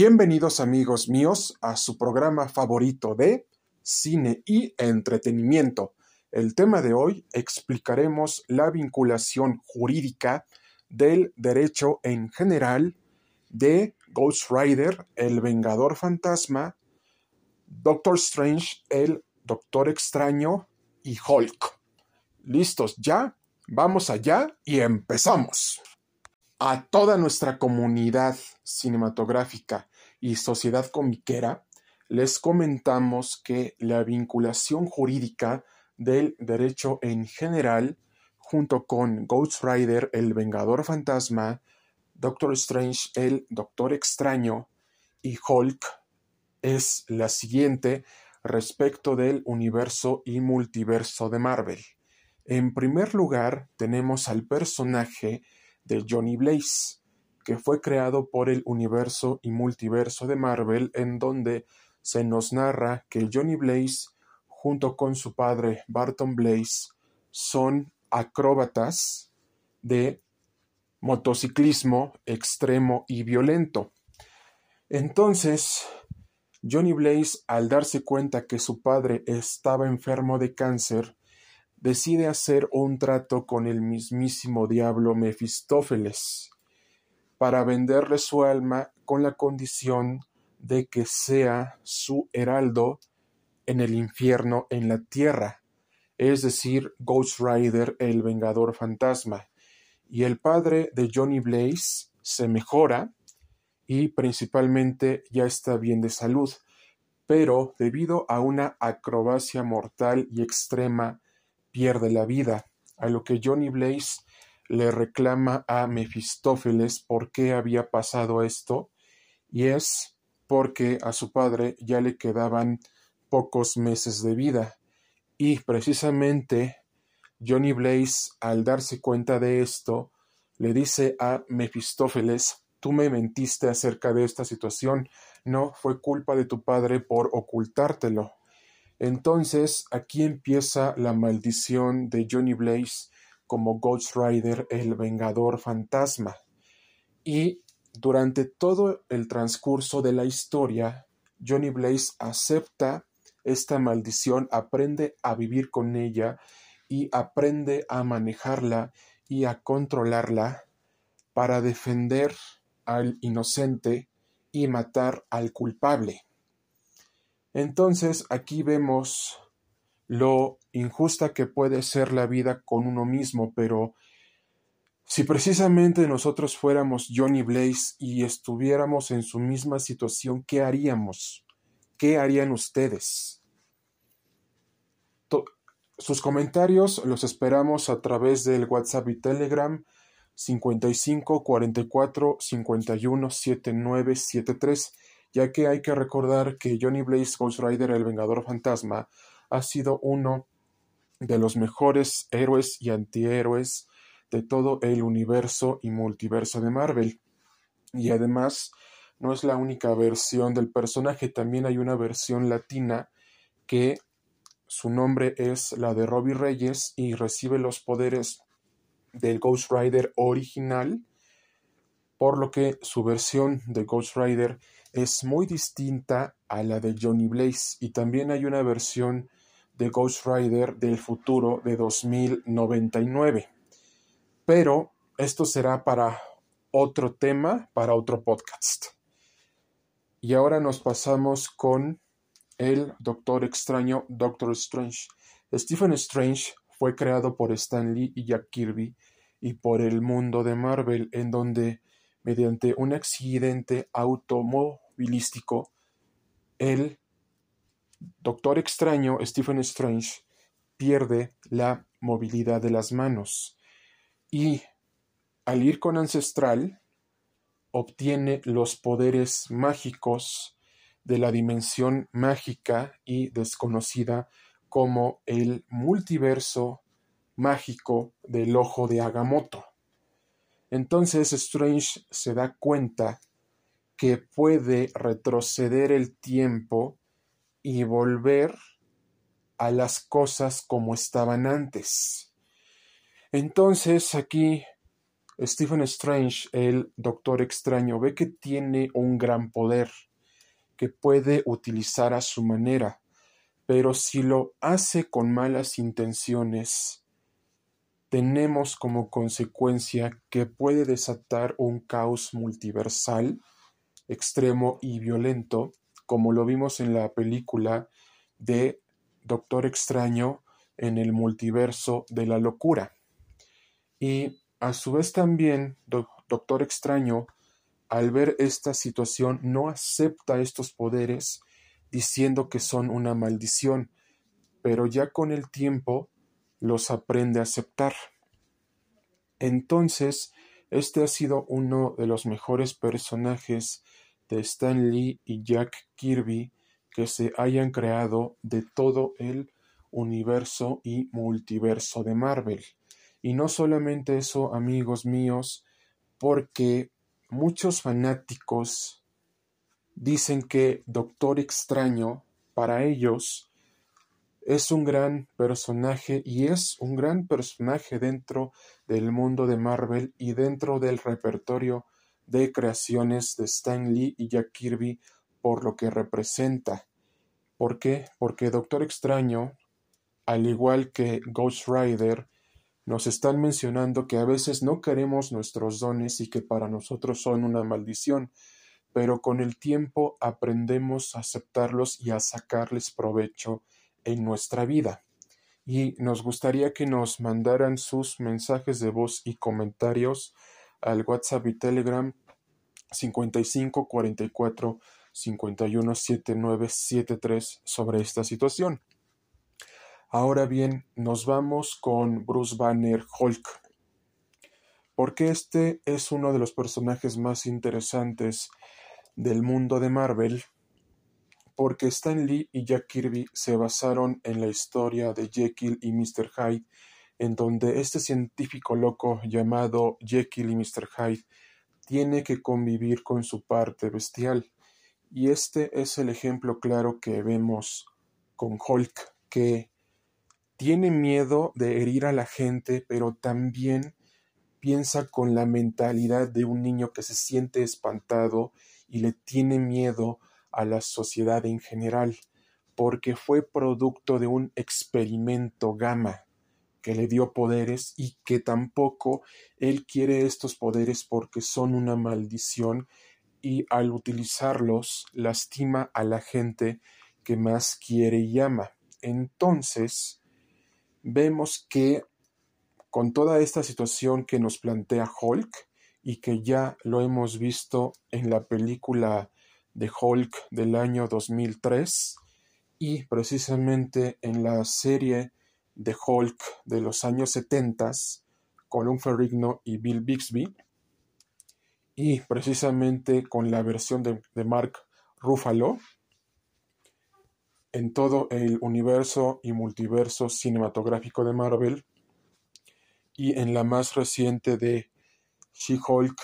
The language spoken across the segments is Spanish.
Bienvenidos amigos míos a su programa favorito de cine y entretenimiento. El tema de hoy explicaremos la vinculación jurídica del derecho en general de Ghost Rider, el Vengador Fantasma, Doctor Strange, el Doctor Extraño y Hulk. ¿Listos ya? Vamos allá y empezamos a toda nuestra comunidad cinematográfica y sociedad comiquera, les comentamos que la vinculación jurídica del derecho en general, junto con Ghost Rider, el Vengador Fantasma, Doctor Strange, el Doctor Extraño y Hulk, es la siguiente respecto del universo y multiverso de Marvel. En primer lugar, tenemos al personaje de Johnny Blaze, que fue creado por el universo y multiverso de Marvel, en donde se nos narra que Johnny Blaze, junto con su padre Barton Blaze, son acróbatas de motociclismo extremo y violento. Entonces, Johnny Blaze, al darse cuenta que su padre estaba enfermo de cáncer, decide hacer un trato con el mismísimo diablo Mefistófeles para venderle su alma con la condición de que sea su heraldo en el infierno en la tierra, es decir, Ghost Rider el Vengador Fantasma. Y el padre de Johnny Blaze se mejora y principalmente ya está bien de salud, pero debido a una acrobacia mortal y extrema pierde la vida, a lo que Johnny Blaze le reclama a Mefistófeles por qué había pasado esto, y es porque a su padre ya le quedaban pocos meses de vida, y precisamente Johnny Blaze, al darse cuenta de esto, le dice a Mefistófeles Tú me mentiste acerca de esta situación, no fue culpa de tu padre por ocultártelo. Entonces aquí empieza la maldición de Johnny Blaze como Ghost Rider, el Vengador Fantasma. Y durante todo el transcurso de la historia, Johnny Blaze acepta esta maldición, aprende a vivir con ella y aprende a manejarla y a controlarla para defender al inocente y matar al culpable. Entonces aquí vemos lo injusta que puede ser la vida con uno mismo, pero si precisamente nosotros fuéramos Johnny Blaze y estuviéramos en su misma situación, ¿qué haríamos? ¿Qué harían ustedes? Sus comentarios los esperamos a través del WhatsApp y Telegram 55 44 51 79 73 ya que hay que recordar que Johnny Blaze Ghost Rider, el Vengador Fantasma, ha sido uno de los mejores héroes y antihéroes de todo el universo y multiverso de Marvel. Y además, no es la única versión del personaje, también hay una versión latina que su nombre es la de Robbie Reyes y recibe los poderes del Ghost Rider original, por lo que su versión de Ghost Rider es muy distinta a la de Johnny Blaze y también hay una versión de Ghost Rider del futuro de 2099. Pero esto será para otro tema, para otro podcast. Y ahora nos pasamos con el Doctor Extraño, Doctor Strange. Stephen Strange fue creado por Stan Lee y Jack Kirby y por el mundo de Marvel, en donde mediante un accidente automovilístico, el Doctor Extraño Stephen Strange pierde la movilidad de las manos y al ir con Ancestral obtiene los poderes mágicos de la dimensión mágica y desconocida como el multiverso mágico del ojo de Agamotto. Entonces Strange se da cuenta que puede retroceder el tiempo y volver a las cosas como estaban antes. Entonces aquí Stephen Strange, el Doctor Extraño, ve que tiene un gran poder que puede utilizar a su manera, pero si lo hace con malas intenciones, tenemos como consecuencia que puede desatar un caos multiversal extremo y violento, como lo vimos en la película de Doctor Extraño en el multiverso de la locura. Y a su vez también Doctor Extraño, al ver esta situación, no acepta estos poderes diciendo que son una maldición, pero ya con el tiempo los aprende a aceptar. Entonces, este ha sido uno de los mejores personajes de Stan Lee y Jack Kirby que se hayan creado de todo el universo y multiverso de Marvel. Y no solamente eso, amigos míos, porque muchos fanáticos dicen que Doctor Extraño, para ellos, es un gran personaje y es un gran personaje dentro del mundo de Marvel y dentro del repertorio de creaciones de Stan Lee y Jack Kirby por lo que representa. ¿Por qué? Porque Doctor Extraño, al igual que Ghost Rider, nos están mencionando que a veces no queremos nuestros dones y que para nosotros son una maldición, pero con el tiempo aprendemos a aceptarlos y a sacarles provecho en nuestra vida. Y nos gustaría que nos mandaran sus mensajes de voz y comentarios al WhatsApp y Telegram 55 44 51 79 73 sobre esta situación. Ahora bien, nos vamos con Bruce Banner Hulk, porque este es uno de los personajes más interesantes del mundo de Marvel, porque Stan Lee y Jack Kirby se basaron en la historia de Jekyll y Mr. Hyde, en donde este científico loco llamado Jekyll y Mr. Hyde tiene que convivir con su parte bestial. Y este es el ejemplo claro que vemos con Hulk, que tiene miedo de herir a la gente, pero también piensa con la mentalidad de un niño que se siente espantado y le tiene miedo a la sociedad en general, porque fue producto de un experimento gamma que le dio poderes y que tampoco él quiere estos poderes porque son una maldición y al utilizarlos lastima a la gente que más quiere y ama. Entonces, vemos que con toda esta situación que nos plantea Hulk y que ya lo hemos visto en la película de Hulk del año 2003 y precisamente en la serie de Hulk de los años 70 con un Ferrigno y Bill Bixby y precisamente con la versión de, de Mark Ruffalo en todo el universo y multiverso cinematográfico de Marvel y en la más reciente de She-Hulk,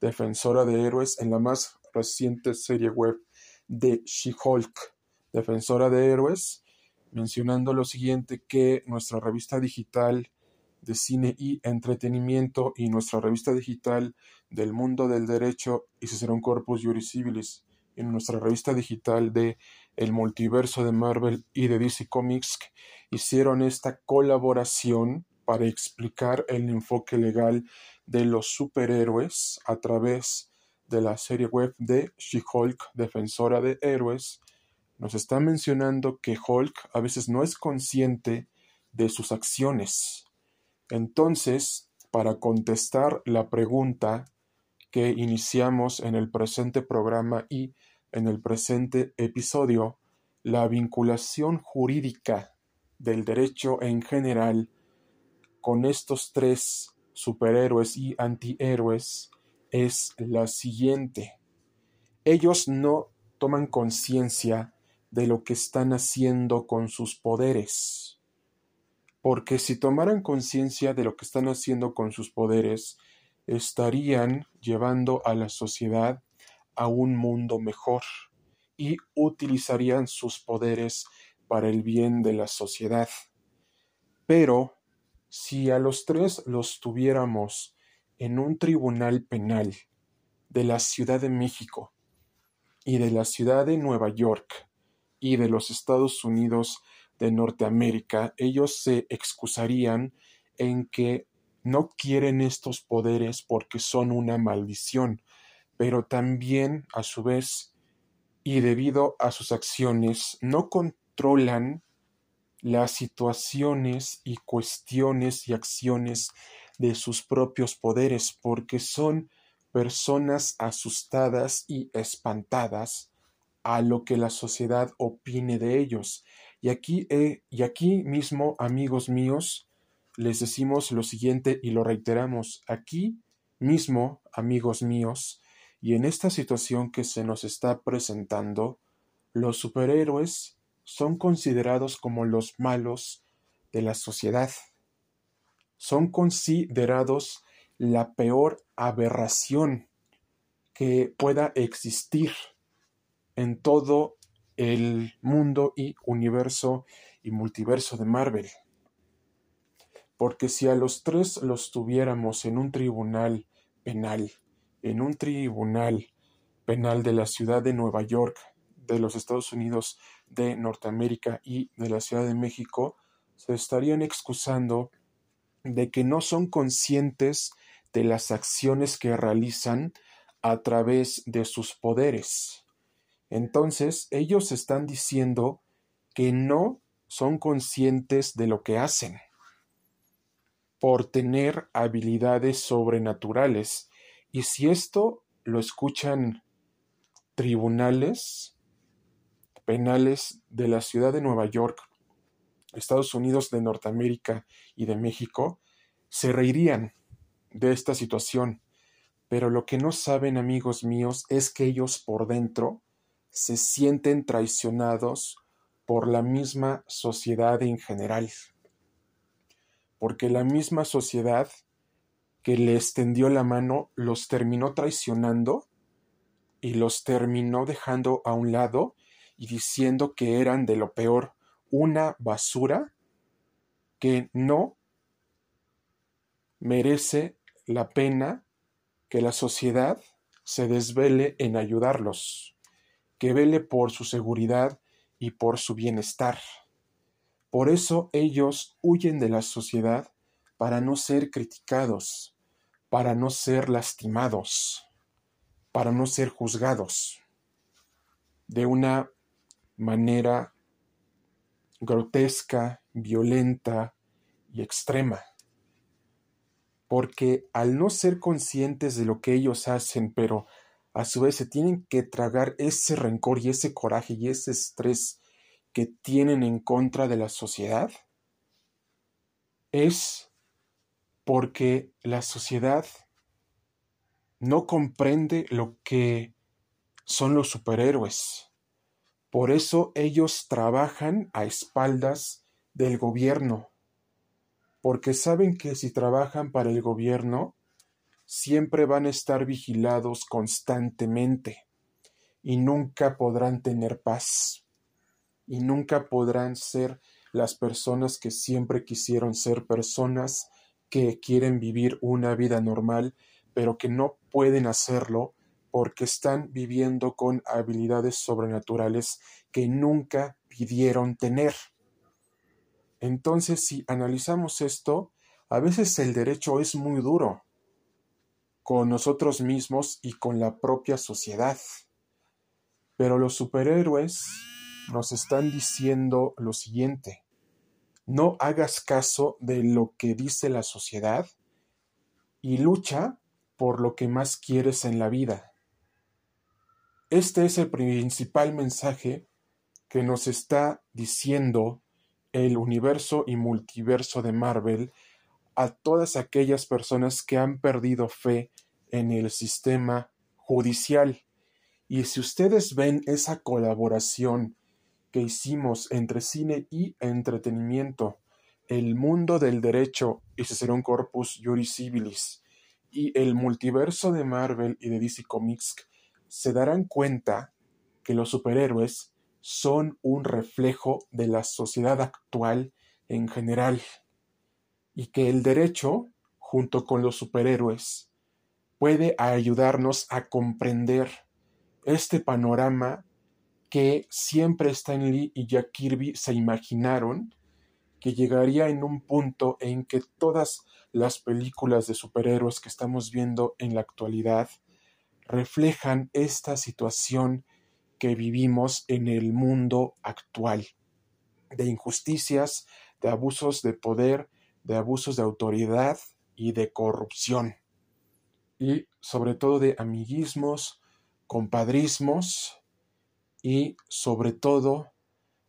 Defensora de Héroes, en la más reciente serie web de She-Hulk, Defensora de Héroes, mencionando lo siguiente que nuestra revista digital de cine y entretenimiento y nuestra revista digital del mundo del derecho y Cicerón Corpus Juris Civilis en nuestra revista digital de El Multiverso de Marvel y de DC Comics hicieron esta colaboración para explicar el enfoque legal de los superhéroes a través de la serie web de She-Hulk, Defensora de Héroes, nos está mencionando que Hulk a veces no es consciente de sus acciones. Entonces, para contestar la pregunta que iniciamos en el presente programa y en el presente episodio, la vinculación jurídica del derecho en general con estos tres superhéroes y antihéroes es la siguiente. Ellos no toman conciencia de lo que están haciendo con sus poderes. Porque si tomaran conciencia de lo que están haciendo con sus poderes, estarían llevando a la sociedad a un mundo mejor y utilizarían sus poderes para el bien de la sociedad. Pero si a los tres los tuviéramos en un tribunal penal de la Ciudad de México y de la Ciudad de Nueva York y de los Estados Unidos de Norteamérica, ellos se excusarían en que no quieren estos poderes porque son una maldición, pero también, a su vez, y debido a sus acciones, no controlan las situaciones y cuestiones y acciones de sus propios poderes, porque son personas asustadas y espantadas a lo que la sociedad opine de ellos. Y aquí, eh, y aquí mismo, amigos míos, les decimos lo siguiente y lo reiteramos. Aquí mismo, amigos míos, y en esta situación que se nos está presentando, los superhéroes son considerados como los malos de la sociedad. Son considerados la peor aberración que pueda existir en todo el mundo y universo y multiverso de Marvel. Porque si a los tres los tuviéramos en un tribunal penal, en un tribunal penal de la ciudad de Nueva York, de los Estados Unidos de Norteamérica y de la Ciudad de México, se estarían excusando de que no son conscientes de las acciones que realizan a través de sus poderes. Entonces, ellos están diciendo que no son conscientes de lo que hacen por tener habilidades sobrenaturales. Y si esto lo escuchan tribunales penales de la ciudad de Nueva York, Estados Unidos de Norteamérica y de México, se reirían de esta situación. Pero lo que no saben, amigos míos, es que ellos por dentro se sienten traicionados por la misma sociedad en general. Porque la misma sociedad que les tendió la mano los terminó traicionando y los terminó dejando a un lado y diciendo que eran de lo peor, una basura que no merece la pena que la sociedad se desvele en ayudarlos que vele por su seguridad y por su bienestar. Por eso ellos huyen de la sociedad para no ser criticados, para no ser lastimados, para no ser juzgados de una manera grotesca, violenta y extrema. Porque al no ser conscientes de lo que ellos hacen, pero a su vez se tienen que tragar ese rencor y ese coraje y ese estrés que tienen en contra de la sociedad, es porque la sociedad no comprende lo que son los superhéroes. Por eso ellos trabajan a espaldas del gobierno, porque saben que si trabajan para el gobierno, siempre van a estar vigilados constantemente y nunca podrán tener paz y nunca podrán ser las personas que siempre quisieron ser personas que quieren vivir una vida normal pero que no pueden hacerlo porque están viviendo con habilidades sobrenaturales que nunca pidieron tener. Entonces, si analizamos esto, a veces el derecho es muy duro, con nosotros mismos y con la propia sociedad. Pero los superhéroes nos están diciendo lo siguiente, no hagas caso de lo que dice la sociedad y lucha por lo que más quieres en la vida. Este es el principal mensaje que nos está diciendo el universo y multiverso de Marvel a todas aquellas personas que han perdido fe en el sistema judicial. Y si ustedes ven esa colaboración que hicimos entre cine y entretenimiento, el mundo del derecho y un Corpus Juris Civilis. Y el multiverso de Marvel y de DC Comics se darán cuenta que los superhéroes son un reflejo de la sociedad actual en general. Y que el derecho, junto con los superhéroes, puede ayudarnos a comprender este panorama que siempre Stan Lee y Jack Kirby se imaginaron que llegaría en un punto en que todas las películas de superhéroes que estamos viendo en la actualidad reflejan esta situación que vivimos en el mundo actual, de injusticias, de abusos de poder, de abusos de autoridad y de corrupción, y sobre todo de amiguismos, compadrismos y sobre todo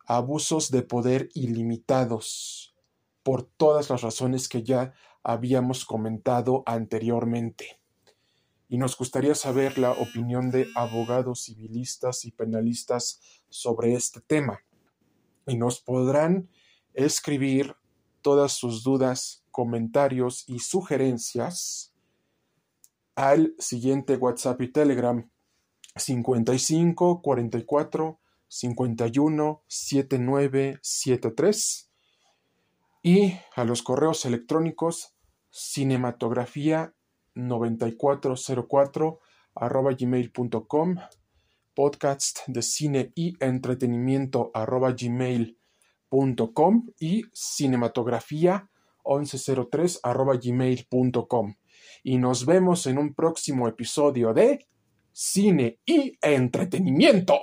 abusos de poder ilimitados por todas las razones que ya habíamos comentado anteriormente. Y nos gustaría saber la opinión de abogados civilistas y penalistas sobre este tema. Y nos podrán escribir todas sus dudas, comentarios y sugerencias al siguiente WhatsApp y Telegram 55 44 51 7973 y a los correos electrónicos cinematografía 9404 arroba gmail.com podcast de cine y entretenimiento arroba gmail.com y cinematografía 1103 arroba gmail.com y nos vemos en un próximo episodio de cine y entretenimiento.